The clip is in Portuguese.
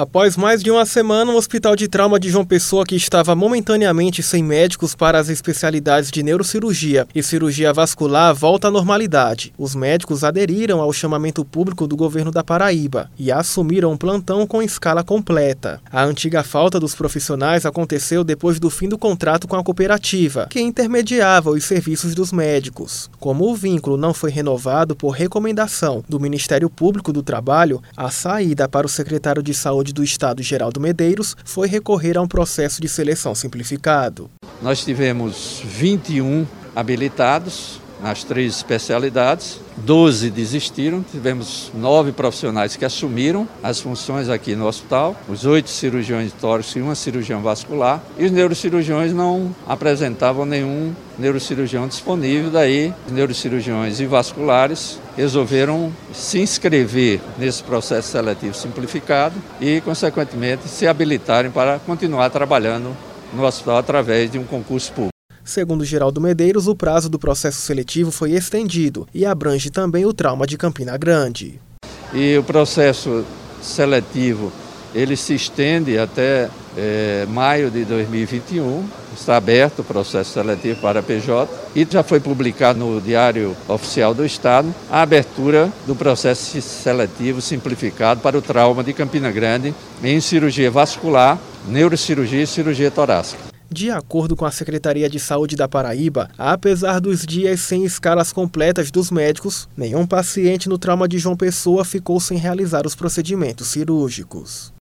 Após mais de uma semana, o Hospital de Trauma de João Pessoa, que estava momentaneamente sem médicos para as especialidades de neurocirurgia e cirurgia vascular, volta à normalidade. Os médicos aderiram ao chamamento público do governo da Paraíba e assumiram um plantão com escala completa. A antiga falta dos profissionais aconteceu depois do fim do contrato com a cooperativa, que intermediava os serviços dos médicos. Como o vínculo não foi renovado por recomendação do Ministério Público do Trabalho, a saída para o secretário de Saúde do Estado, Geraldo Medeiros, foi recorrer a um processo de seleção simplificado. Nós tivemos 21 habilitados nas três especialidades. 12 desistiram, tivemos nove profissionais que assumiram as funções aqui no hospital, os oito cirurgiões de tórax e uma cirurgião vascular, e os neurocirurgiões não apresentavam nenhum neurocirurgião disponível, daí os neurocirurgiões e vasculares resolveram se inscrever nesse processo seletivo simplificado e, consequentemente, se habilitarem para continuar trabalhando no hospital através de um concurso público. Segundo Geraldo Medeiros, o prazo do processo seletivo foi estendido e abrange também o trauma de Campina Grande. E o processo seletivo ele se estende até é, maio de 2021. Está aberto o processo seletivo para PJ e já foi publicado no Diário Oficial do Estado a abertura do processo seletivo simplificado para o trauma de Campina Grande em cirurgia vascular, neurocirurgia e cirurgia torácica. De acordo com a Secretaria de Saúde da Paraíba, apesar dos dias sem escalas completas dos médicos, nenhum paciente no trauma de João Pessoa ficou sem realizar os procedimentos cirúrgicos.